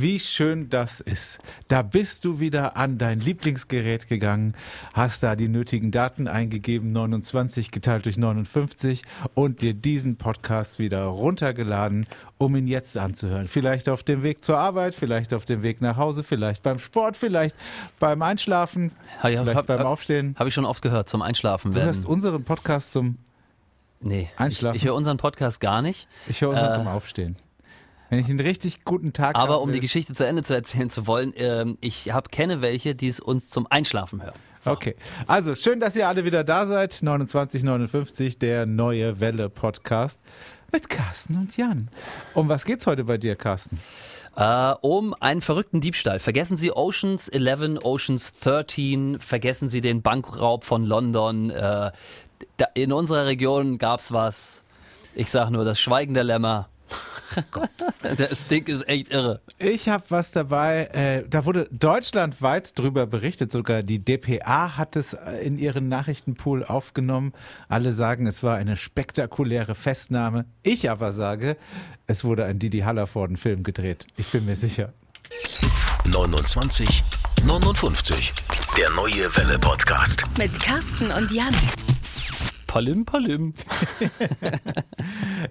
wie schön das ist. Da bist du wieder an dein Lieblingsgerät gegangen, hast da die nötigen Daten eingegeben, 29 geteilt durch 59 und dir diesen Podcast wieder runtergeladen, um ihn jetzt anzuhören. Vielleicht auf dem Weg zur Arbeit, vielleicht auf dem Weg nach Hause, vielleicht beim Sport, vielleicht beim Einschlafen, ja, vielleicht hab- beim hab- Aufstehen. Habe ich schon oft gehört, zum Einschlafen Du hörst unseren Podcast zum, nee, Einschlafen. Ich, ich höre unseren Podcast gar nicht. ich höre unseren Äh, zum Aufstehen. Wenn ich einen richtig guten Tag Aber haben um die will- Geschichte zu Ende zu erzählen zu wollen, ähm, ich hab, kenne welche, die es uns zum Einschlafen hören. So. Okay. Also, schön, dass ihr alle wieder da seid. 2959, der neue Welle Podcast mit Carsten und Jan. Um was geht's heute bei dir, Carsten? Äh, um einen verrückten Diebstahl. Vergessen Sie Oceans 11, Oceans 13, vergessen Sie den Bankraub von London. Äh, da, in unserer Region gab's was. Ich sag nur, das Schweigen der Lämmer. Gott, das Ding ist echt irre. Ich habe was dabei, äh, da wurde deutschlandweit drüber berichtet, sogar die DPA hat es äh, in ihren Nachrichtenpool aufgenommen. Alle sagen, es war eine spektakuläre Festnahme. Ich aber sage, es wurde ein Didi Hallervorden-Film gedreht. Ich bin mir sicher. 29 59. Der neue Welle Podcast. Mit Carsten und Jan. Palim, palim.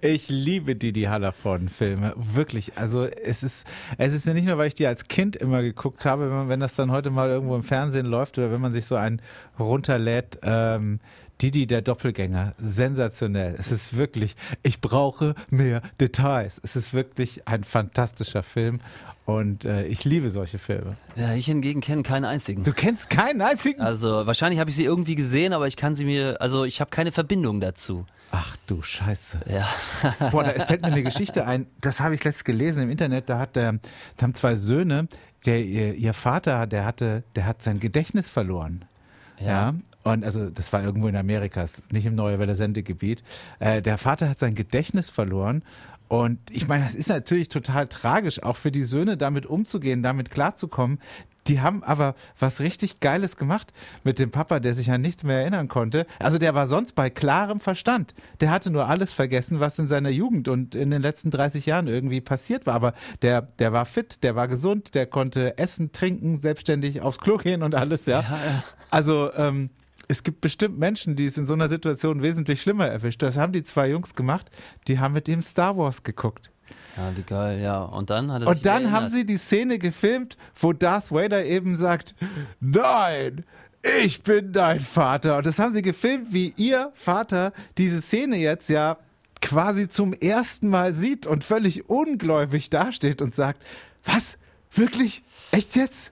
Ich liebe die Hallervorden-Filme, wirklich. Also es ist, es ist ja nicht nur, weil ich die als Kind immer geguckt habe, wenn, man, wenn das dann heute mal irgendwo im Fernsehen läuft oder wenn man sich so einen runterlädt. Ähm, Didi, der Doppelgänger, sensationell. Es ist wirklich, ich brauche mehr Details. Es ist wirklich ein fantastischer Film und äh, ich liebe solche Filme. Ja, ich hingegen kenne keinen einzigen. Du kennst keinen einzigen? Also wahrscheinlich habe ich sie irgendwie gesehen, aber ich kann sie mir, also ich habe keine Verbindung dazu. Ach du Scheiße. Ja. Boah, da es fällt mir eine Geschichte ein, das habe ich letzt gelesen im Internet, da hat der, da haben zwei Söhne, der, ihr, ihr Vater, der hatte, der hat sein Gedächtnis verloren. Ja. Und also das war irgendwo in Amerika, nicht im Neue Welle Sendegebiet. Äh, der Vater hat sein Gedächtnis verloren. Und ich meine, das ist natürlich total tragisch, auch für die Söhne damit umzugehen, damit klarzukommen. Die haben aber was richtig Geiles gemacht mit dem Papa, der sich an nichts mehr erinnern konnte. Also der war sonst bei klarem Verstand. Der hatte nur alles vergessen, was in seiner Jugend und in den letzten 30 Jahren irgendwie passiert war. Aber der, der war fit, der war gesund, der konnte essen, trinken, selbstständig aufs Klo gehen und alles, ja. Also ähm, es gibt bestimmt Menschen, die es in so einer Situation wesentlich schlimmer erwischt. Das haben die zwei Jungs gemacht. Die haben mit ihm Star Wars geguckt. Ja, wie geil, ja. Und dann hat er Und dann erinnert. haben sie die Szene gefilmt, wo Darth Vader eben sagt, nein, ich bin dein Vater. Und das haben sie gefilmt, wie ihr Vater diese Szene jetzt ja quasi zum ersten Mal sieht und völlig ungläubig dasteht und sagt, was? Wirklich? Echt jetzt?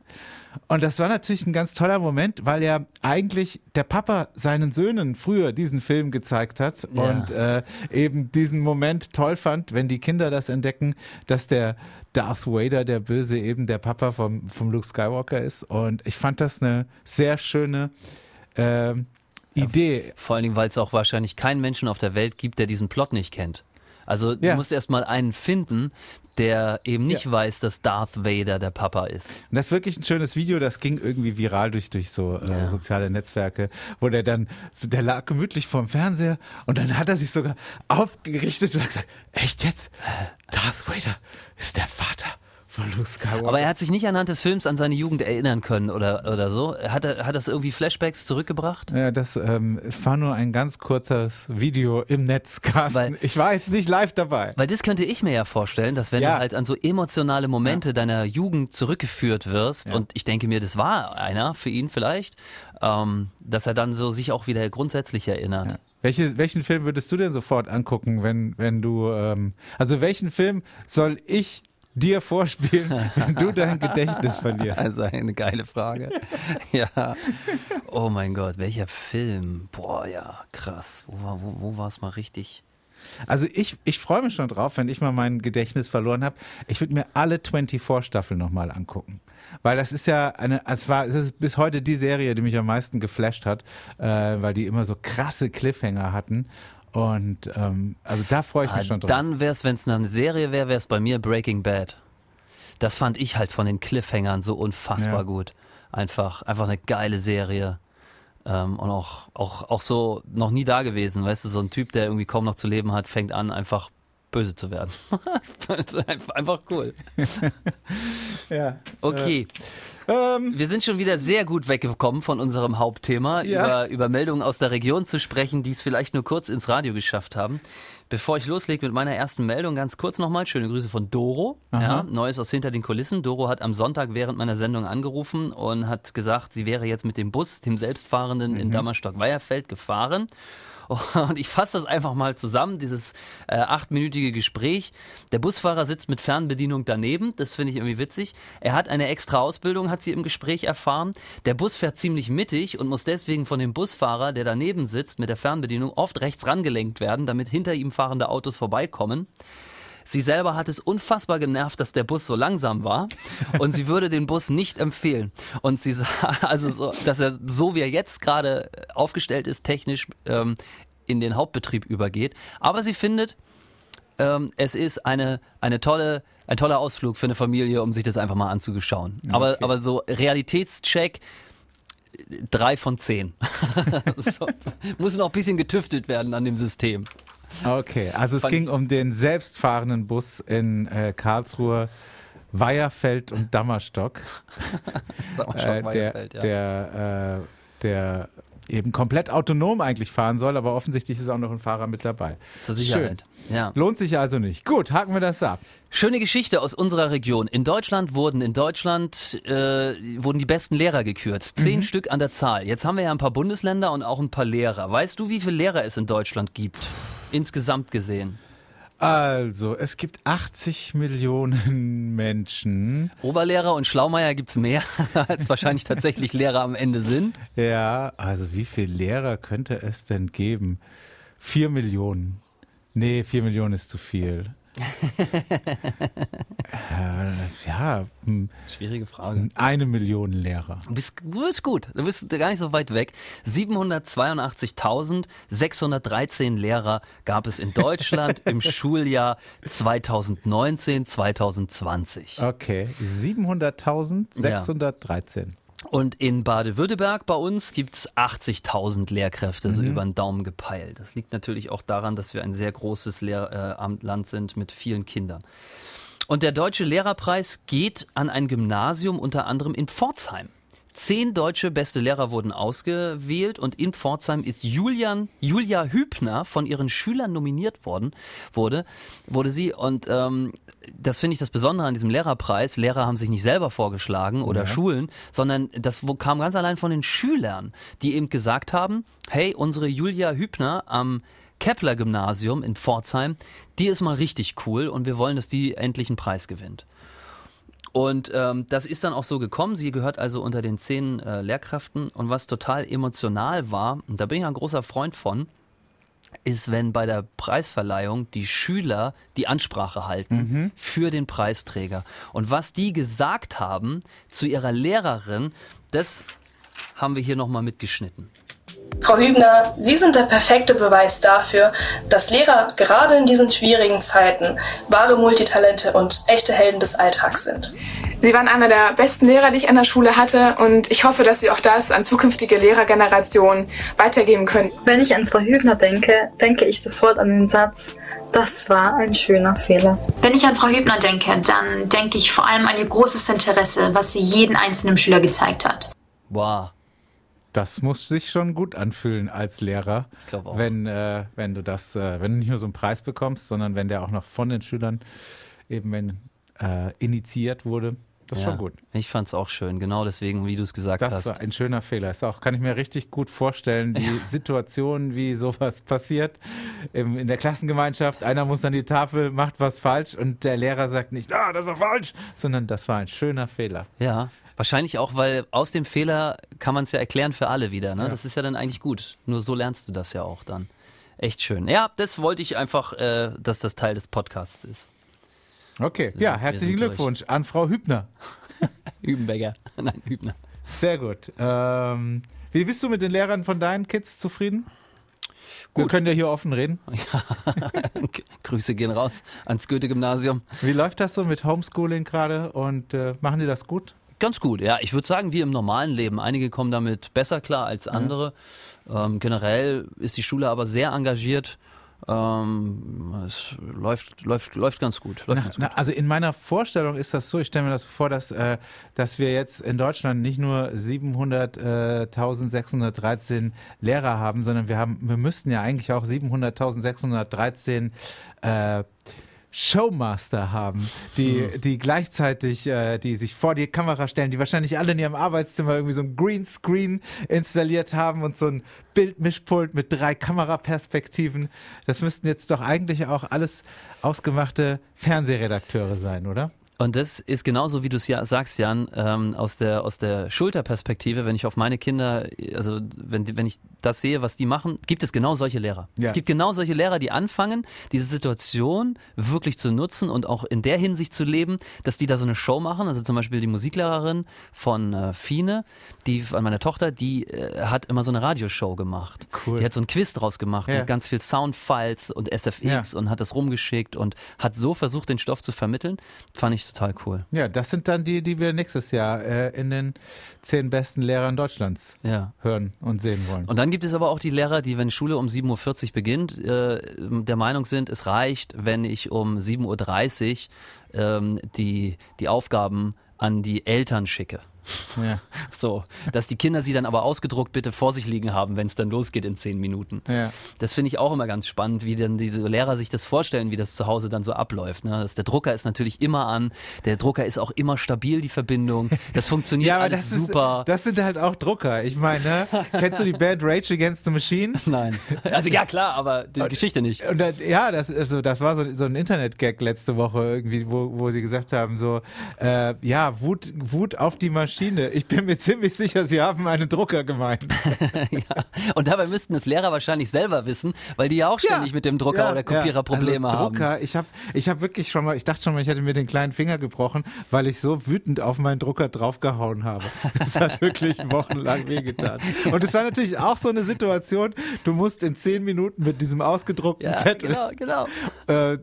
Und das war natürlich ein ganz toller Moment, weil ja eigentlich der Papa seinen Söhnen früher diesen Film gezeigt hat Ja. und äh, eben diesen Moment toll fand, wenn die Kinder das entdecken, dass der Darth Vader, der Böse, eben der Papa vom, vom Luke Skywalker ist. Und ich fand das eine sehr schöne ähm, Idee. Vor allen Dingen, weil es auch wahrscheinlich keinen Menschen auf der Welt gibt, der diesen Plot nicht kennt. Also du Ja. musst erst mal einen finden, der eben nicht Ja. weiß, dass Darth Vader der Papa ist. Und das ist wirklich ein schönes Video, das ging irgendwie viral durch, durch so äh, soziale Netzwerke, wo der dann, der lag gemütlich vorm Fernseher und dann hat er sich sogar aufgerichtet und hat gesagt, echt jetzt? Darth Vader ist der Vater von Luke Skywalker. Aber er hat sich nicht anhand des Films an seine Jugend erinnern können oder, oder so. Hat, er, hat das irgendwie Flashbacks zurückgebracht? ja, das ähm, war nur ein ganz kurzes Video im Netz, Carsten. Ich war jetzt nicht live dabei. Weil das könnte ich mir ja vorstellen, dass wenn Ja. du halt an so emotionale Momente deiner Jugend zurückgeführt wirst, und ich denke mir, das war einer für ihn vielleicht, ähm, dass er dann so sich auch wieder grundsätzlich erinnert. Welche, welchen Film würdest du denn sofort angucken, wenn, wenn du, ähm, also welchen Film soll ich dir vorspielen, wenn du dein Gedächtnis verlierst? Also eine geile Frage. ja. Oh mein Gott, welcher Film? Boah, ja, krass. Wo war wo, wo war es mal richtig? Also ich, ich freue mich schon drauf, wenn ich mal mein Gedächtnis verloren habe. Ich würde mir alle 24-Staffeln nochmal angucken. Weil das ist ja eine, es war, es ist bis heute die Serie, die mich am meisten geflasht hat, äh, weil die immer so krasse Cliffhanger hatten. Und ähm, also da freue ich mich Ah, schon drauf. Dann wäre es, wenn es eine Serie wäre, wäre es bei mir Breaking Bad. Das fand ich halt von den Cliffhangern so unfassbar Ja. gut. Einfach, einfach eine geile Serie. Ähm, und auch, auch, auch so noch nie da gewesen, weißt du, so ein Typ, der irgendwie kaum noch zu leben hat, fängt an, einfach böse zu werden. Einfach cool. Ja. Okay. Ähm, Wir sind schon wieder sehr gut weggekommen von unserem Hauptthema, Ja. über, über Meldungen aus der Region zu sprechen, die es vielleicht nur kurz ins Radio geschafft haben. Bevor ich loslege mit meiner ersten Meldung, ganz kurz nochmal, schöne Grüße von Doro. Ja, Neues aus hinter den Kulissen. Doro hat am Sonntag während meiner Sendung angerufen und hat gesagt, sie wäre jetzt mit dem Bus, dem selbstfahrenden, in Dammerstock-Weierfeld gefahren. Und ich fasse das einfach mal zusammen, dieses äh, achtminütige Gespräch. Der Busfahrer sitzt mit Fernbedienung daneben, das finde ich irgendwie witzig. Er hat eine extra Ausbildung, hat sie im Gespräch erfahren. Der Bus fährt ziemlich mittig und muss deswegen von dem Busfahrer, der daneben sitzt mit der Fernbedienung, oft rechts rangelenkt werden, damit hinter ihm fahrende Autos vorbeikommen. Sie selber hat es unfassbar genervt, dass der Bus so langsam war und sie würde den Bus nicht empfehlen. Und sie sah, also so, dass er so wie er jetzt gerade aufgestellt ist, technisch ähm, in den Hauptbetrieb übergeht. Aber sie findet, ähm, es ist eine, eine tolle, ein toller Ausflug für eine Familie, um sich das einfach mal anzuschauen. Aber, aber so Realitätscheck, drei von zehn. so, muss noch ein bisschen getüftelt werden an dem System. Okay, also es Fand ging um den selbstfahrenden Bus in äh, Karlsruhe, Weiherfeld und Dammerstock. äh, der, der, äh, der eben komplett autonom eigentlich fahren soll, aber offensichtlich ist auch noch ein Fahrer mit dabei. Zur Sicherheit. Ja. Lohnt sich also nicht. Gut, haken wir das ab. Schöne Geschichte aus unserer Region. In Deutschland wurden in Deutschland äh, wurden die besten Lehrer gekürt. Zehn Stück an der Zahl. Jetzt haben wir ja ein paar Bundesländer und auch ein paar Lehrer. Weißt du, wie viele Lehrer es in Deutschland gibt? Insgesamt gesehen. Also, es gibt 80 Millionen Menschen. Oberlehrer und Schlaumeier gibt's mehr, als wahrscheinlich tatsächlich Lehrer am Ende sind. Ja, also wie viele Lehrer könnte es denn geben? Vier Millionen. Nee, vier Millionen ist zu viel. Äh, ja, hm, Schwierige Frage. eine Million Lehrer. Du bist, du bist gut. Du bist gar nicht so weit weg. 782.613 Lehrer gab es in Deutschland im Schuljahr 2019, 2020. Okay, 700.613. Und in Baden-Württemberg bei uns gibt's 80.000 Lehrkräfte, so über den Daumen gepeilt. Das liegt natürlich auch daran, dass wir ein sehr großes Lehrland sind mit vielen Kindern. Und der Deutsche Lehrerpreis geht an ein Gymnasium unter anderem in Pforzheim. Zehn deutsche beste Lehrer wurden ausgewählt und in Pforzheim ist Julian, Julia Hübner von ihren Schülern nominiert worden, wurde, wurde sie. Und ähm, das finde ich das Besondere an diesem Lehrerpreis. Lehrer haben sich nicht selber vorgeschlagen oder Schulen, sondern das kam ganz allein von den Schülern, die eben gesagt haben, hey, unsere Julia Hübner am Kepler Gymnasium in Pforzheim, die ist mal richtig cool und wir wollen, dass die endlich einen Preis gewinnt. Und ähm, das ist dann auch so gekommen. Sie gehört also unter den zehn äh, Lehrkräften. Und was total emotional war, und da bin ich ein großer Freund von, ist, wenn bei der Preisverleihung die Schüler die Ansprache halten für den Preisträger. Und was die gesagt haben zu ihrer Lehrerin, das haben wir hier nochmal mitgeschnitten. Frau Hübner, Sie sind der perfekte Beweis dafür, dass Lehrer gerade in diesen schwierigen Zeiten wahre Multitalente und echte Helden des Alltags sind. Sie waren einer der besten Lehrer, die ich an der Schule hatte und ich hoffe, dass Sie auch das an zukünftige Lehrergenerationen weitergeben können. Wenn ich an Frau Hübner denke, denke ich sofort an den Satz, das war ein schöner Fehler. Wenn ich an Frau Hübner denke, dann denke ich vor allem an ihr großes Interesse, was sie jeden einzelnen Schüler gezeigt hat. Wow. Das muss sich schon gut anfühlen als Lehrer, Ich glaub auch. wenn äh, wenn du das, äh, wenn du nicht nur so einen Preis bekommst, sondern wenn der auch noch von den Schülern eben wenn, äh, initiiert wurde. Das ist Ja, schon gut. Ich fand's auch schön, genau deswegen, wie du es gesagt Das hast. war ein schöner Fehler. Ist auch, kann ich mir richtig gut vorstellen, die Situation, wie sowas passiert im, in der Klassengemeinschaft. Einer muss an die Tafel, macht was falsch und der Lehrer sagt nicht, ah, das war falsch, sondern das war ein schöner Fehler. Ja, wahrscheinlich auch, weil aus dem Fehler kann man es ja erklären für alle wieder. Ne? Das ist ja dann eigentlich gut. Nur so lernst du das ja auch dann. Echt schön. Ja, das wollte ich einfach, äh, dass das Teil des Podcasts ist. Okay, ja, wir herzlichen sind durch. Glückwunsch an Frau Hübner. Hübenberger. Nein, Hübner. Sehr gut. Ähm, wie bist du mit den Lehrern von deinen Kids zufrieden? Wir Gut. können ja hier offen reden. Grüße gehen raus ans Goethe-Gymnasium. Wie läuft das so mit Homeschooling gerade und äh, machen die das gut? Ganz gut, ja. Ich würde sagen, wie im normalen Leben. Einige kommen damit besser klar als andere. Ähm, generell ist die Schule aber sehr engagiert. Ähm, es läuft, läuft, läuft ganz gut. Läuft Na, ganz na, gut. also in meiner Vorstellung ist das so, ich stelle mir das vor, dass, äh, dass wir jetzt in Deutschland nicht nur 700.613 Lehrer haben, sondern wir haben, wir müssten ja eigentlich auch 700.613 äh, Showmaster haben, die, die gleichzeitig, äh, die sich vor die Kamera stellen, die wahrscheinlich alle in ihrem Arbeitszimmer irgendwie so ein Greenscreen installiert haben und so ein Bildmischpult mit drei Kameraperspektiven. Das müssten jetzt doch eigentlich auch alles ausgemachte Fernsehredakteure sein, oder? Und das ist genauso, wie du es ja sagst, Jan, ähm, aus der aus der Schulterperspektive, wenn ich auf meine Kinder, also wenn die- wenn ich das sehe, was die machen, gibt es genau solche Lehrer. Ja. Es gibt genau solche Lehrer, die anfangen, diese Situation wirklich zu nutzen und auch in der Hinsicht zu leben, dass die da so eine Show machen. Also zum Beispiel die Musiklehrerin von äh, Fine, die von meiner Tochter, die äh, hat immer so eine Radioshow gemacht. Cool. Die hat so einen Quiz draus gemacht Ja. mit ganz viel Soundfiles und SFX Ja. und hat das rumgeschickt und hat so versucht, den Stoff zu vermitteln. Fand ich total cool. Ja, das sind dann die, die wir nächstes Jahr äh, in den zehn besten Lehrern Deutschlands Ja. hören und sehen wollen. Und dann gibt es aber auch die Lehrer, die, wenn Schule um 7.40 Uhr beginnt, äh, der Meinung sind, es reicht, wenn ich um 7.30 Uhr ähm, die, die Aufgaben an die Eltern schicke. Ja, So, dass die Kinder sie dann aber ausgedruckt bitte vor sich liegen haben, wenn es dann losgeht in zehn Minuten. ja. Das finde ich auch immer ganz spannend, wie dann diese Lehrer sich das vorstellen, wie das zu Hause dann so abläuft. Ne? Das, der Drucker ist natürlich immer an, der Drucker ist auch immer stabil, die Verbindung. Das funktioniert Ja, alles das super. Ist, das sind halt auch Drucker. Ich meine, kennst du die Band Rage Against the Machine? Nein. Also ja klar, aber die Geschichte nicht. Und ja, das, also, das war so, so ein Internet-Gag letzte Woche irgendwie, wo, wo sie gesagt haben, so, äh, ja, Wut, Wut auf die Maschine. Ich bin mir ziemlich sicher, sie haben einen Drucker gemeint. ja. Und dabei müssten es Lehrer wahrscheinlich selber wissen, weil die ja auch ständig mit dem Drucker Ja, oder Kopierer ja. Probleme also, haben. Drucker, ich habe ich hab wirklich schon mal, ich dachte schon mal, ich hätte mir den kleinen Finger gebrochen, weil ich so wütend auf meinen Drucker draufgehauen habe. Das hat wirklich wochenlang wehgetan. Und es war natürlich auch so eine Situation, du musst in zehn Minuten mit diesem ausgedruckten Ja, Zettel genau, genau. äh,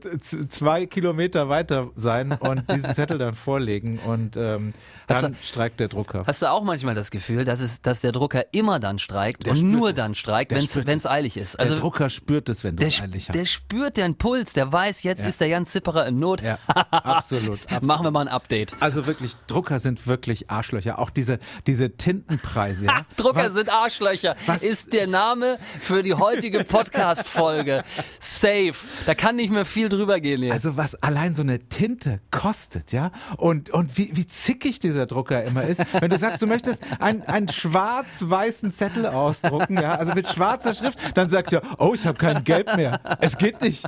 zwei Kilometer weiter sein und diesen Zettel dann vorlegen und ähm, dann du- streikt der Drucker. Hast du auch manchmal das Gefühl, dass, es, dass der Drucker immer dann streikt Der und nur es. dann streikt, Der wenn es eilig ist? Also der Drucker spürt es, wenn du der, es eilig der hast. spürt den Puls, der weiß, jetzt Ja. ist der Jan Zipperer in Not. Ja, absolut, absolut. Machen wir mal ein Update. Also wirklich, Drucker sind wirklich Arschlöcher. Auch diese, diese Tintenpreise. Ja? Drucker Was- sind Arschlöcher. was- Ist der Name für die heutige Podcast-Folge. Safe. Da kann nicht mehr viel drüber gehen jetzt. Also was allein so eine Tinte kostet, ja? Und, und wie, wie zickig dieser Drucker immer ist. Wenn du sagst, du möchtest einen, einen schwarz-weißen Zettel ausdrucken, ja, also mit schwarzer Schrift, dann sagt er, oh, ich habe kein Gelb mehr. Es geht nicht.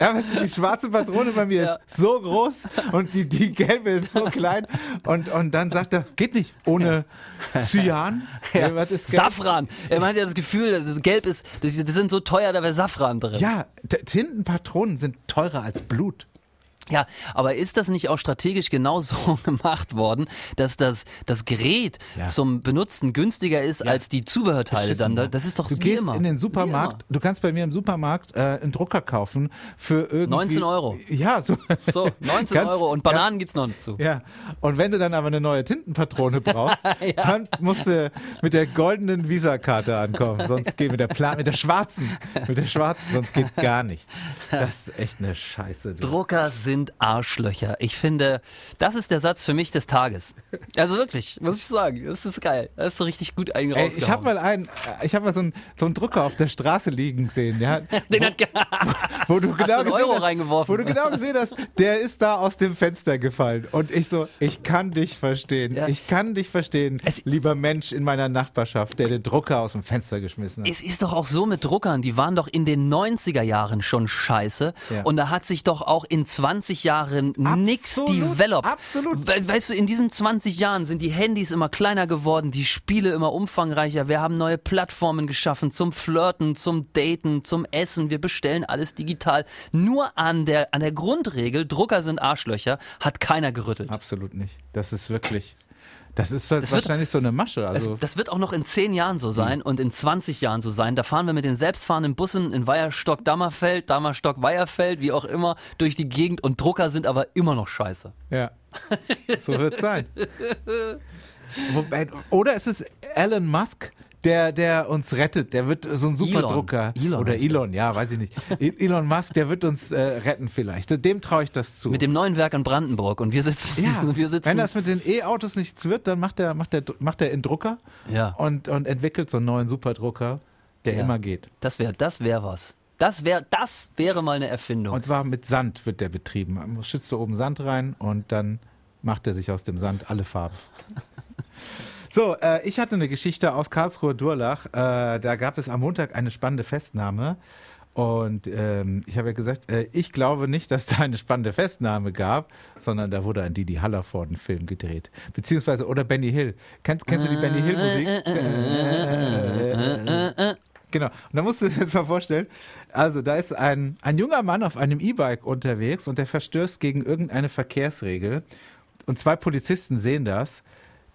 Ja, weißt du, die schwarze Patrone bei mir ist so groß und die, die gelbe ist so klein. Und, und dann sagt er, geht nicht. Ohne Cyan? Ja. Was ist gelb? Safran. Er meint ja das Gefühl, also gelb ist, das das sind so teuer, da wäre Safran drin. Ja, Tintenpatronen sind teurer als Blut. Ja, aber ist das nicht auch strategisch genauso gemacht worden, dass das, das Gerät Ja. zum Benutzen günstiger ist als die Zubehörteile dann? Beschissen, Das ist doch Du wie gehst immer. in den Supermarkt, du kannst bei mir im Supermarkt äh, einen Drucker kaufen für irgendwie 19 Euro. Ja, so. So, 19 Ganz- Euro und Bananen gibt's noch dazu. Ja, und wenn du dann aber eine neue Tintenpatrone brauchst, dann musst du mit der goldenen Visakarte ankommen, sonst geht mit der Plan mit der schwarzen, mit der schwarzen, sonst geht gar nichts. Das ist echt eine Scheiße. du. Drucker sind Arschlöcher. Ich finde, das ist der Satz für mich des Tages. Also wirklich, muss ich sagen, das ist geil. Das ist so richtig gut eingehauen. ich habe mal einen, äh, ich habe mal so einen, so einen Drucker auf der Straße liegen sehen, ja, Den hat ge- wo du Hast du genau gesehen Euro hast, reingeworfen? wo du genau gesehen hast, der ist da aus dem Fenster gefallen und ich so, ich kann dich verstehen, Ja. ich kann dich verstehen, Es- lieber Mensch in meiner Nachbarschaft, der den Drucker aus dem Fenster geschmissen hat. Es ist doch auch so mit Druckern, die waren doch in den 90er Jahren schon scheiße. Ja. Und da hat sich doch auch in 20 Jahren nix Absolut, developed. absolut. We weißt du, in diesen 20 Jahren sind die Handys immer kleiner geworden, die Spiele immer umfangreicher. Wir haben neue Plattformen geschaffen zum Flirten, zum Daten, zum Essen. Wir bestellen alles digital. Nur an der, an der Grundregel, Drucker sind Arschlöcher, hat keiner gerüttelt. Absolut nicht. Das ist wirklich, das ist halt Es wird- wahrscheinlich so eine Masche. Es, Also, das wird auch noch in 10 Jahren so sein und in 20 Jahren so sein. Da fahren wir mit den selbstfahrenden Bussen in Weierstock, Dammerfeld, Dammerstock, Weierfeld, wie auch immer, durch die Gegend und Drucker sind aber immer noch scheiße. ja, so wird es sein. Wobei, oder ist es Elon Musk, der, der uns rettet. Der wird so ein Superdrucker. Elon. Elon Oder er. Elon, ja, weiß ich nicht. E- Elon Musk, der wird uns äh, retten vielleicht. Dem traue ich das zu. Mit dem neuen Werk in Brandenburg und wir sitzen, ja, wir sitzen wenn das mit den E-Autos nichts wird, dann macht er macht der, macht der einen Drucker ja, und, und entwickelt so einen neuen Superdrucker, der Ja. immer geht. das wäre das wär was. Das wäre das wäre mal eine Erfindung. Und zwar mit Sand wird der betrieben. Man schützt so oben Sand rein und dann macht er sich aus dem Sand alle Farben. So, äh, ich hatte eine Geschichte aus Karlsruhe Durlach. Äh, da gab es am Montag eine spannende Festnahme. Und ähm, ich habe ja gesagt, äh, ich glaube nicht, dass da eine spannende Festnahme gab, sondern da wurde ein Didi Hallervorden-Film gedreht. Beziehungsweise, oder Benny Hill. Kennst, kennst du die Benny Hill-Musik? Genau. Und da musst du dir jetzt mal vorstellen, also da ist ein, ein junger Mann auf einem E-Bike unterwegs und der verstößt gegen irgendeine Verkehrsregel. Und zwei Polizisten sehen das.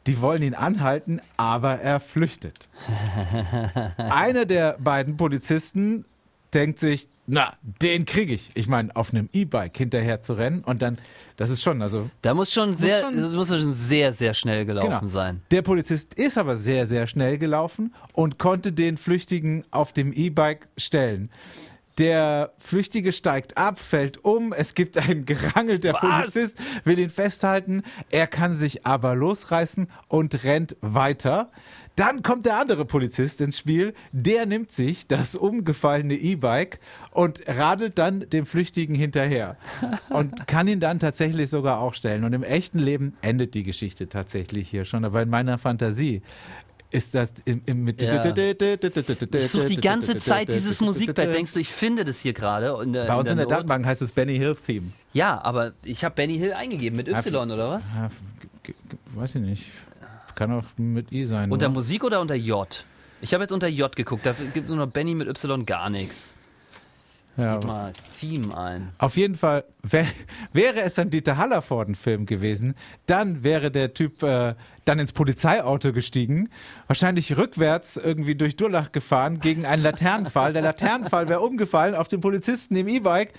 Die wollen ihn anhalten, aber er flüchtet. Einer der beiden Polizisten denkt sich, na, den kriege ich. Ich meine, auf einem E-Bike hinterher zu rennen und dann, das ist schon, also Da muss schon sehr, schon- das muss schon sehr, sehr schnell gelaufen Genau. sein. Der Polizist ist aber sehr, sehr schnell gelaufen und konnte den Flüchtigen auf dem E-Bike stellen. Der Flüchtige steigt ab, fällt um, es gibt ein Gerangel, der Was? Polizist will ihn festhalten, er kann sich aber losreißen und rennt weiter. Dann kommt der andere Polizist ins Spiel, der nimmt sich das umgefallene E-Bike und radelt dann dem Flüchtigen hinterher und kann ihn dann tatsächlich sogar auch stellen. Und im echten Leben endet die Geschichte tatsächlich hier schon, aber in meiner Fantasie ist das im, im mit Ja. Ich suche die ganze Zeit dieses Musikbett. Denkst du, ich finde das hier gerade? der- Bei uns in der Not? Datenbank heißt es Benny Hill Theme. Ja, aber ich habe Benny Hill eingegeben mit Y oder was? Weiß ich nicht. Kann auch mit I sein. Unter oder? Musik oder unter J? Ich habe jetzt unter J geguckt, da gibt es nur noch Benny mit Y gar nichts. Ja, Gib mal Theme ein. Auf jeden Fall, wär, wäre es ein Dieter Hallervorden-Film gewesen, dann wäre der Typ äh, dann ins Polizeiauto gestiegen, wahrscheinlich rückwärts irgendwie durch Durlach gefahren gegen einen Laternenfall. Der Laternenfall wäre umgefallen auf den Polizisten im E-Bike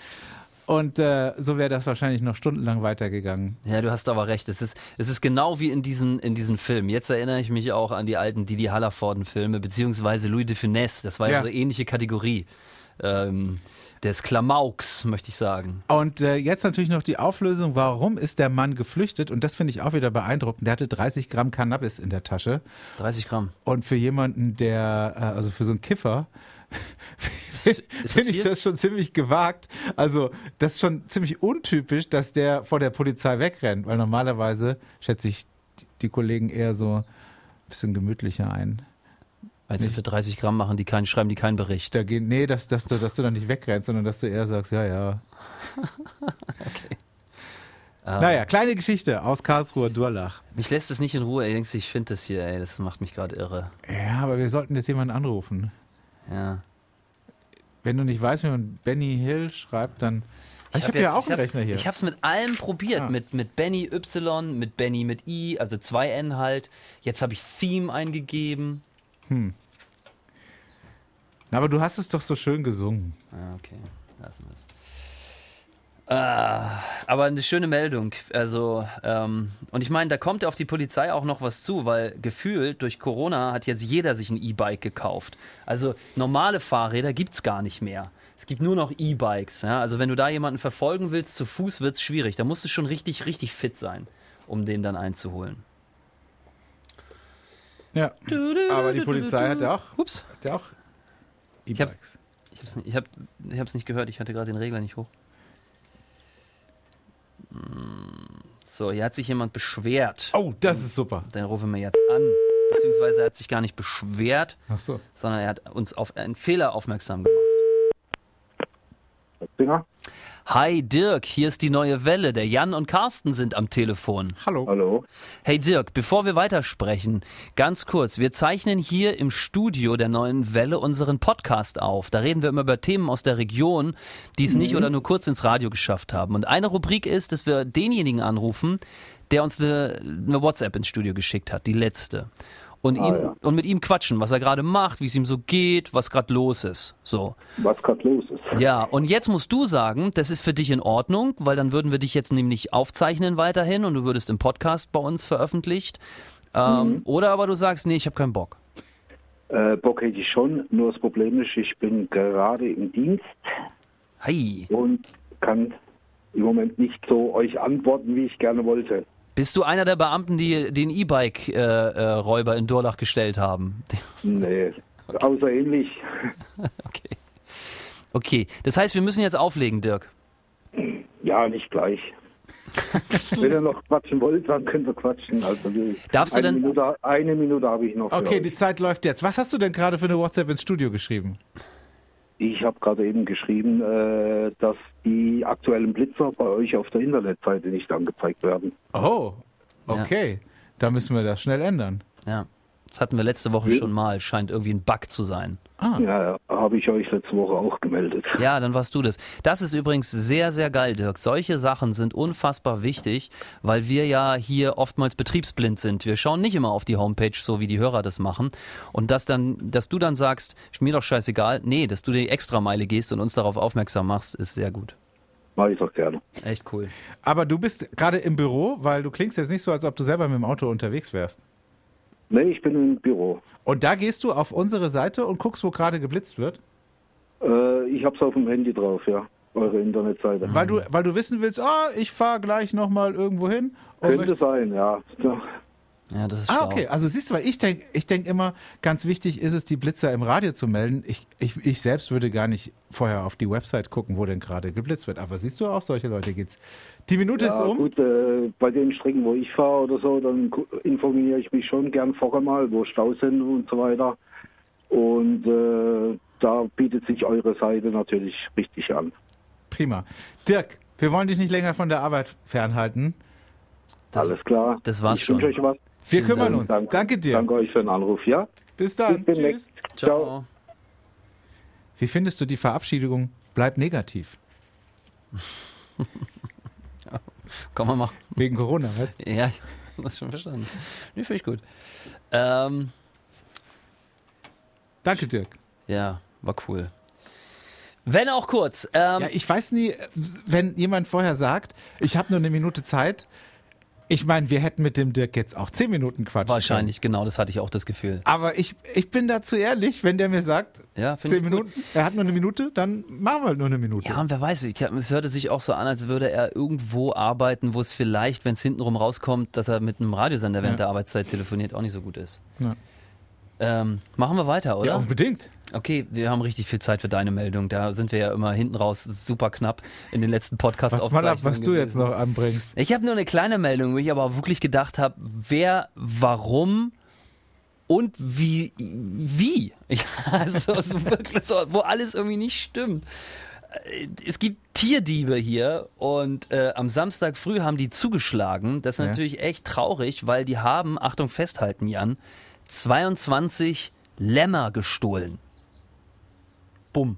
und äh, so wäre das wahrscheinlich noch stundenlang weitergegangen. Ja, du hast aber recht. Es ist, es ist genau wie in diesen, in diesen Filmen. Jetzt erinnere ich mich auch an die alten Didi Hallervorden-Filme, beziehungsweise Louis de Funès. Das war ja, Ja. so eine ähnliche Kategorie. Ähm, des Klamauks, möchte ich sagen. Und äh, jetzt natürlich noch die Auflösung, warum ist der Mann geflüchtet? Und das finde ich auch wieder beeindruckend. Der hatte 30 Gramm Cannabis in der Tasche. 30 Gramm. Und für jemanden, der, äh, also für so einen Kiffer, finde ich das schon ziemlich gewagt. Also, das ist schon ziemlich untypisch, dass der vor der Polizei wegrennt, weil normalerweise schätze ich die- die Kollegen eher so ein bisschen gemütlicher ein. Also für 30 Gramm machen die keinen, schreiben die keinen Bericht. Da gehen, nee, dass, dass, du, dass du dann nicht wegrennst, sondern dass du eher sagst, ja, ja. Ähm, Naja, kleine Geschichte aus Karlsruher Durlach. Mich lässt es nicht in Ruhe. Ey, denkst du, ich finde das hier, ey, das macht mich gerade irre. Ja, aber wir sollten jetzt jemanden anrufen. Ja. Wenn du nicht weißt, wie man Benny Hill schreibt, dann. Ich, hab habe ja jetzt- auch ich einen Rechner hier. Ich habe es mit allem probiert. Ah. Mit, mit Benny Y, mit Benny mit I, also 2N halt. Jetzt habe ich Theme eingegeben. Na, aber du hast es doch so schön gesungen. Ah, okay. Lassen wir es. Ah, aber eine schöne Meldung. Also, ähm, und ich meine, da kommt auf die Polizei auch noch was zu, weil gefühlt durch Corona hat jetzt jeder sich ein E-Bike gekauft. Also normale Fahrräder gibt's gar nicht mehr. Es gibt nur noch E-Bikes. Ja? Also wenn du da jemanden verfolgen willst, zu Fuß wird's schwierig. Da musst du schon richtig, richtig fit sein, um den dann einzuholen. Ja. Aber die Polizei hat ja auch, Ups. hat ja auch hab's- E-Bikes. Ich hab's nicht, ich hab, ich hab's nicht gehört, ich hatte gerade den Regler nicht hoch. Hm, So, hier hat sich jemand beschwert. Oh, das ist super. Den rufen wir jetzt an. Beziehungsweise er hat sich gar nicht beschwert, Ach so. sondern er hat uns auf einen Fehler aufmerksam gemacht. Singer? Hi Dirk, hier ist die neue Welle. Der Jan und Carsten sind am Telefon. Hallo. Hallo. Hey Dirk, bevor wir weitersprechen, ganz kurz, wir zeichnen hier im Studio der neuen Welle unseren Podcast auf. Da reden wir immer über Themen aus der Region, die es nicht oder nur kurz ins Radio geschafft haben. Und eine Rubrik ist, dass wir denjenigen anrufen, der uns eine, eine WhatsApp ins Studio geschickt hat, die letzte. Und, ihn, ja. und mit ihm quatschen, was er gerade macht, wie es ihm so geht, was gerade los ist. So. Was gerade los ist. Ja, und jetzt musst du sagen, das ist für dich in Ordnung, weil dann würden wir dich jetzt nämlich aufzeichnen weiterhin und du würdest im Podcast bei uns veröffentlicht. Ähm, Oder aber du sagst, nee, ich habe keinen Bock. Äh, Bock hätte ich schon, nur das Problem ist, ich bin gerade im Dienst Hi. und kann im Moment nicht so euch antworten, wie ich gerne wollte. Bist du einer der Beamten, die den E-Bike-Räuber in Durlach gestellt haben? Nee, außer ähnlich. Okay. Okay, das heißt, wir müssen jetzt auflegen, Dirk. Ja, nicht gleich. Wenn ihr noch quatschen wollt, dann könnt ihr quatschen. Also Darfst du eine denn- Minute, eine Minute habe ich noch. Okay, euch. die Zeit läuft jetzt. Was hast du denn gerade für eine WhatsApp ins Studio geschrieben? Ich habe gerade eben geschrieben, äh, dass die aktuellen Blitzer bei euch auf der Internetseite nicht angezeigt werden. Oh, okay. Da müssen wir das schnell ändern. Ja. Das hatten wir letzte Woche schon mal. Scheint irgendwie ein Bug zu sein. Ah, Ja, habe ich euch letzte Woche auch gemeldet. Ja, dann warst du das. Das ist übrigens sehr, sehr geil, Dirk. Solche Sachen sind unfassbar wichtig, weil wir ja hier oftmals betriebsblind sind. Wir schauen nicht immer auf die Homepage, so wie die Hörer das machen. Und dass dann, dass du dann sagst, ist mir doch scheißegal. Nee, dass du die Extrameile gehst und uns darauf aufmerksam machst, ist sehr gut. Mache ich doch gerne. Echt cool. aber du bist gerade im Büro, weil du klingst jetzt nicht so, als ob du selber mit dem Auto unterwegs wärst. Nee, ich bin im Büro. Und da gehst du auf unsere Seite und guckst, wo gerade geblitzt wird, Äh, ich habe es auf dem Handy drauf, ja. Eure Internetseite. weil du, weil du wissen willst, ah, ich fahre gleich nochmal irgendwo hin. Könnte sein, ja. Ja. Das ist Ah, schlau. okay. Also siehst du, weil ich denke ich denk immer, ganz wichtig ist es, die Blitzer im Radio zu melden. Ich, ich, ich selbst würde gar nicht vorher auf die Website gucken, wo denn gerade geblitzt wird. Aber siehst du, auch solche Leute geht's. Die Minute ist Ja, um. gut, äh, bei den Strecken, wo ich fahre oder so, dann informiere ich mich schon gern vorher mal, wo Staus sind und so weiter. Und äh, da bietet sich eure Seite natürlich richtig an. Prima. Dirk, wir wollen dich nicht länger von der Arbeit fernhalten. Das- Alles klar. das war's ich wünsche schon. euch was. Wir Vielen kümmern Dank. uns. Danke, Danke dir. Danke euch für den Anruf, ja? Bis dann. Bis. Tschüss. Ciao. Wie findest du die Verabschiedung? Bleib negativ. Komm mal machen. Wegen Corona, weißt du? Ja, ich hab das schon verstanden. Nee, finde ich gut. Ähm, Danke, Dirk. ja, war cool. Wenn auch kurz. Ähm, Ja, ich weiß nie, wenn jemand vorher sagt, ich habe nur eine Minute Zeit. Ich meine, wir hätten mit dem Dirk jetzt auch zehn Minuten quatschen wahrscheinlich, genau, das hatte ich auch das Gefühl. Können. Aber ich, ich bin da zu ehrlich, wenn der mir sagt, Ja, zehn ich gut. Minuten, er hat nur eine Minute, dann machen wir halt nur eine Minute. Ja, und wer weiß, ich, es hörte sich auch so an, als würde er irgendwo arbeiten, wo es vielleicht, wenn es hintenrum rauskommt, dass er mit einem Radiosender während Ja. der Arbeitszeit telefoniert, auch nicht so gut ist. Ja. Ähm, machen wir weiter, oder? Ja, unbedingt. Okay, wir haben richtig viel Zeit für deine Meldung. Da sind wir ja immer hinten raus super knapp in den letzten podcast Was mal ab, was du jetzt noch anbringst. Ich habe nur eine kleine Meldung, wo ich aber wirklich gedacht habe, wer, warum und wie, wie. Also so wirklich so, wo alles irgendwie nicht stimmt. Äh, Es gibt Tierdiebe hier und äh, am Samstag früh haben die zugeschlagen. Das ist Ja. natürlich echt traurig, weil die haben, Achtung festhalten, Jan, 22 Lämmer gestohlen. Bumm.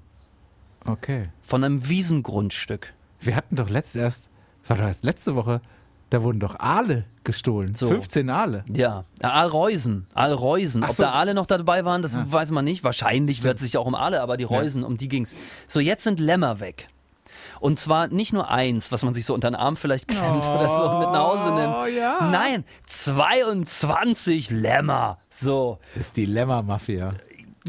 Okay. Von einem Wiesengrundstück. Wir hatten doch letzt erst, war doch erst letzte Woche, da wurden doch Aale gestohlen. So. 15 Aale. Ja, Aalreusen, Aalreusen. Ach Ob so. da Aale noch dabei waren, das weiß man nicht. Wahrscheinlich wird es sich auch um Aale, aber die Reusen, um die ging's. So, jetzt sind Lämmer weg. Und zwar nicht nur eins, was man sich so unter den Arm vielleicht klemmt oder so und mit nach Hause nimmt. ja. Nein, 22 Lämmer. So, Das ist die Lämmer-Mafia.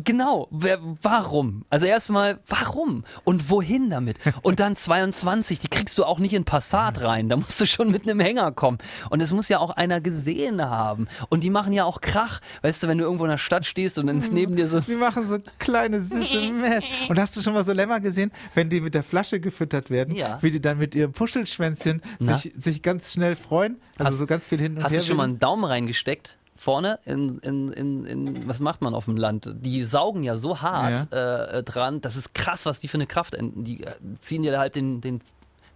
Genau. Wer, warum? Also erstmal, warum? Und wohin damit? Und dann 22, die kriegst du auch nicht in Passat rein. Da musst du schon mit einem Hänger kommen. Und es muss ja auch einer gesehen haben. Und die machen ja auch Krach. Weißt du, wenn du irgendwo in der Stadt stehst und dann ist neben dir so Die machen so kleine süße Mess. Und hast du schon mal so Lämmer gesehen, wenn die mit der Flasche gefüttert werden, Ja. wie die dann mit ihrem Puschelschwänzchen sich, sich ganz schnell freuen? Also Hast- so ganz viel hin und Hast her. du schon mal einen Daumen reingesteckt? Vorne in, in, in, in, was macht man auf dem Land? Die saugen ja so hart äh, dran, das ist krass, was die für eine Kraft, enden. die äh, ziehen dir halt den, den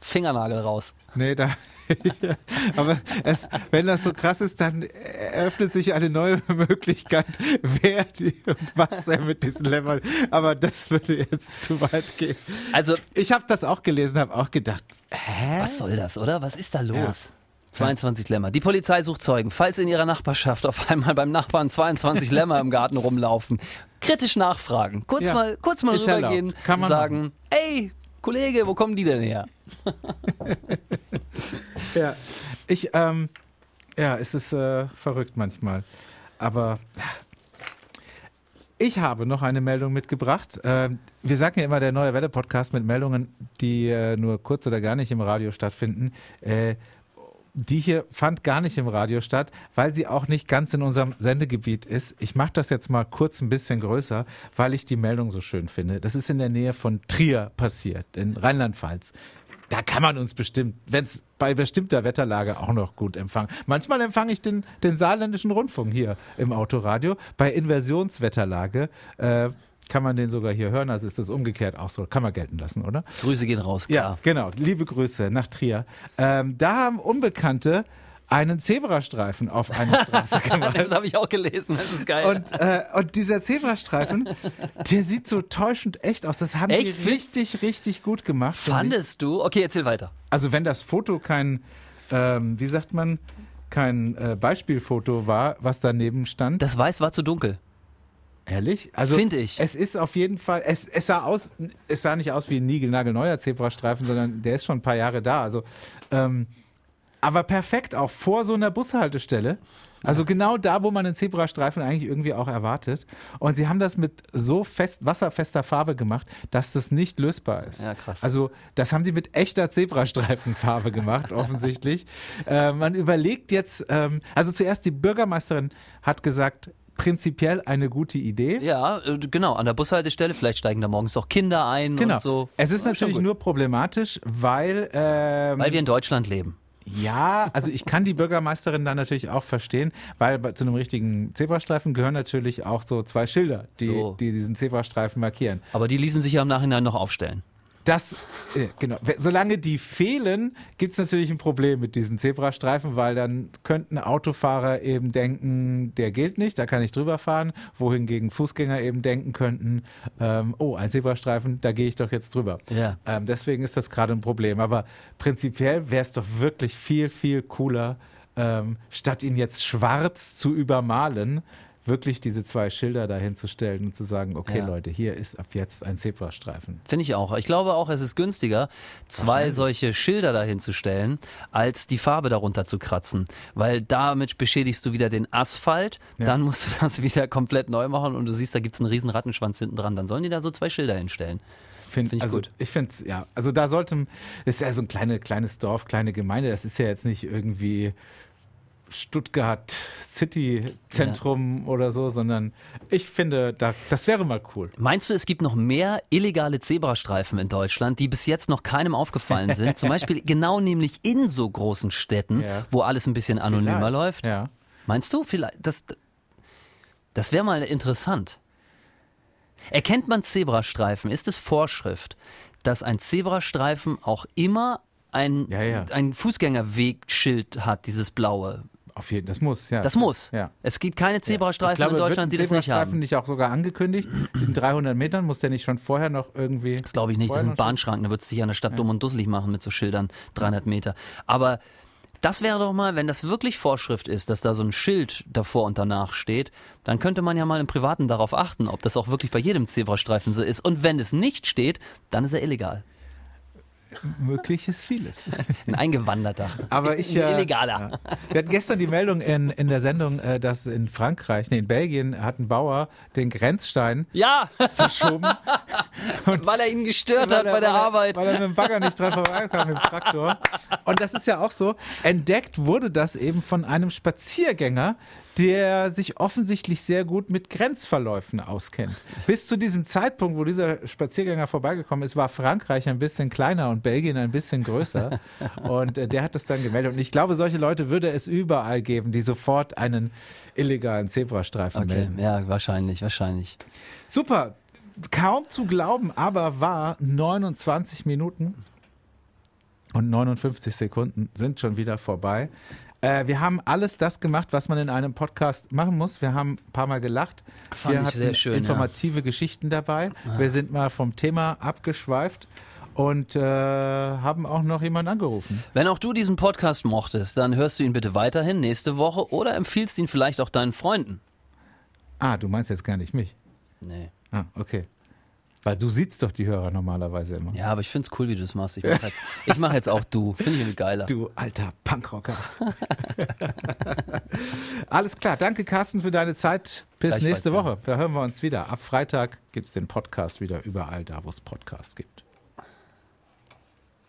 Fingernagel raus. Nee, da. Aber es, wenn das so krass ist, dann eröffnet sich eine neue Möglichkeit, wer die und was er mit diesen Lämmern. Aber das würde jetzt zu weit gehen. Also, Ich habe das auch gelesen, habe auch gedacht, hä? was soll das, oder? Was ist da los? Ja. 22 Lämmer. Die Polizei sucht Zeugen. Falls in ihrer Nachbarschaft auf einmal beim Nachbarn 22 Lämmer im Garten rumlaufen, kritisch nachfragen. Kurz Ja. mal, kurz mal rübergehen. Kann man sagen, ey, Kollege, wo kommen die denn her? Ja, ich, ähm, ja, es ist äh, verrückt manchmal. Aber Ich habe noch eine Meldung mitgebracht. Ähm, wir sagen ja immer der neue Welle-Podcast mit Meldungen, die äh, nur kurz oder gar nicht im Radio stattfinden. Die hier fand gar nicht im Radio statt, weil sie auch nicht ganz in unserem Sendegebiet ist. Ich mache das jetzt mal kurz ein bisschen größer, weil ich die Meldung so schön finde. Das ist in der Nähe von Trier passiert, in Rheinland-Pfalz. Da kann man uns bestimmt, wenn es bei bestimmter Wetterlage auch noch gut empfangen. Manchmal empfange ich den, den saarländischen Rundfunk hier im Autoradio. Bei Inversionswetterlage äh, kann man den sogar hier hören, also ist das umgekehrt auch so. Kann man gelten lassen, oder? Grüße gehen raus, Ja, klar. genau. Liebe Grüße nach Trier. Ähm, da haben Unbekannte einen Zebrastreifen auf eine Straße gemalt. Das habe ich auch gelesen, das ist geil. Und, äh, und dieser Zebrastreifen, der sieht so täuschend echt aus. Das haben Echt? die richtig, richtig gut gemacht. Fandest du? Okay, erzähl weiter. Also wenn das Foto kein, ähm, wie sagt man, kein äh, Beispielfoto war, was daneben stand. Das Weiß war zu dunkel. Ehrlich? Also Find ich. Es ist auf jeden Fall, es, es sah aus, es sah nicht aus wie ein niegelnagelneuer Zebrastreifen, sondern der ist schon ein paar Jahre da. Also, ähm, aber perfekt auch vor so einer Bushaltestelle. Also genau da, wo man einen Zebrastreifen eigentlich irgendwie auch erwartet. Und sie haben das mit so fest, wasserfester Farbe gemacht, dass das nicht lösbar ist. Ja, krass. Also das haben die mit echter Zebrastreifenfarbe gemacht, offensichtlich. Äh, man überlegt jetzt, ähm, also zuerst die Bürgermeisterin hat gesagt, prinzipiell eine gute Idee. Ja, äh, genau, an der Bushaltestelle. Vielleicht steigen da morgens auch Kinder ein Genau. und so. Es ist natürlich nur problematisch, weil, ähm, Weil wir in Deutschland leben. ja, also ich kann die Bürgermeisterin dann natürlich auch verstehen, weil zu einem richtigen Zebrastreifen gehören natürlich auch so zwei Schilder, die, So. die diesen Zebrastreifen markieren. Aber die ließen sich ja im Nachhinein noch aufstellen. Das, äh, genau. Solange die fehlen, gibt es natürlich ein Problem mit diesem Zebrastreifen, weil dann könnten Autofahrer eben denken, der gilt nicht, da kann ich drüber fahren, wohingegen Fußgänger eben denken könnten, ähm, oh, ein Zebrastreifen, da gehe ich doch jetzt drüber. Ja. Ähm, deswegen ist das gerade ein Problem. Aber prinzipiell wäre es doch wirklich viel, viel cooler, ähm, statt ihn jetzt schwarz zu übermalen, wirklich diese zwei Schilder dahin zu stellen und zu sagen, okay Ja. Leute, hier ist ab jetzt ein Zebrastreifen. Finde ich auch. Ich glaube auch, es ist günstiger, zwei solche Schilder dahin zu stellen, als die Farbe darunter zu kratzen. Weil damit beschädigst du wieder den Asphalt, Ja. dann musst du das wieder komplett neu machen und du siehst, da gibt's einen riesen Rattenschwanz hinten dran. Dann sollen die da so zwei Schilder hinstellen. Find, Find ich also gut. ich finde ja, also da sollte, das ist ja so ein kleine, kleines Dorf, kleine Gemeinde, das ist ja jetzt nicht irgendwie Stuttgart City Zentrum oder so, sondern ich finde, da, das wäre mal cool. Meinst du, es gibt noch mehr illegale Zebrastreifen in Deutschland, die bis jetzt noch keinem aufgefallen sind? Zum Beispiel genau nämlich in so großen Städten, Ja. wo alles ein bisschen anonymer Vielleicht. läuft. Ja. Meinst du? Vielleicht, das, das wäre mal interessant. Erkennt man Zebrastreifen? Ist es Vorschrift, dass ein Zebrastreifen auch immer ein, Ja, ja. ein Fußgängerwegschild hat, dieses blaue? Auf jeden das muss, ja. Das muss. Ja. Es gibt keine Zebrastreifen glaube, in Deutschland, die das nicht Zebrastreifen haben. nicht auch sogar angekündigt? In 300 Metern muss der nicht schon vorher noch irgendwie. Das glaube ich nicht. Das sind Bahnschranken. Da wird es sich an der Stadt dumm und dusselig machen mit so Schildern, 300 Meter. Aber das wäre doch mal, wenn das wirklich Vorschrift ist, dass da so ein Schild davor und danach steht, dann könnte man ja mal im Privaten darauf achten, ob das auch wirklich bei jedem Zebrastreifen so ist. Und wenn es nicht steht, dann ist er illegal. Möglich ist vieles. Ein Eingewanderter. Aber ich. Ein äh, Illegaler. Ja. Wir hatten gestern die Meldung in, in der Sendung, äh, dass in Frankreich, nee, in Belgien, hat ein Bauer den Grenzstein Ja, verschoben. weil er ihn gestört hat er- bei der weil er, Arbeit. Weil er mit dem Bagger nicht dran vorbeikam, mit dem Traktor. Und das ist ja auch so. Entdeckt wurde das eben von einem Spaziergänger, der sich offensichtlich sehr gut mit Grenzverläufen auskennt. Bis zu diesem Zeitpunkt, wo dieser Spaziergänger vorbeigekommen ist, war Frankreich ein bisschen kleiner und Belgien ein bisschen größer. Und äh, der hat das dann gemeldet. Und ich glaube, solche Leute würde es überall geben, die sofort einen illegalen Zebrastreifen Okay, melden. ja, wahrscheinlich, wahrscheinlich. Super. Kaum zu glauben, aber war 29 Minuten und 59 Sekunden sind schon wieder vorbei. Äh, wir haben alles das gemacht, was man in einem Podcast machen muss. Wir haben ein paar Mal gelacht. Fand wir ich sehr schön, Ah. informative Geschichten dabei. Wir sind mal vom Thema abgeschweift und äh, haben auch noch jemanden angerufen. Wenn auch du diesen Podcast mochtest, dann hörst du ihn bitte weiterhin nächste Woche oder empfiehlst ihn vielleicht auch deinen Freunden. Ah, du meinst jetzt gar nicht mich. Nee. Ah, okay. Weil du siehst doch die Hörer normalerweise immer. Ja, aber ich find's cool, wie du das machst. Ich mache jetzt, ich mach jetzt auch du. Finde ich irgendwie geiler. Du alter Punkrocker. Alles klar. Danke, Carsten, für deine Zeit. Bis nächste. Woche. Da hören wir uns wieder. Ab Freitag gibt's den Podcast wieder überall da, wo es Podcasts gibt.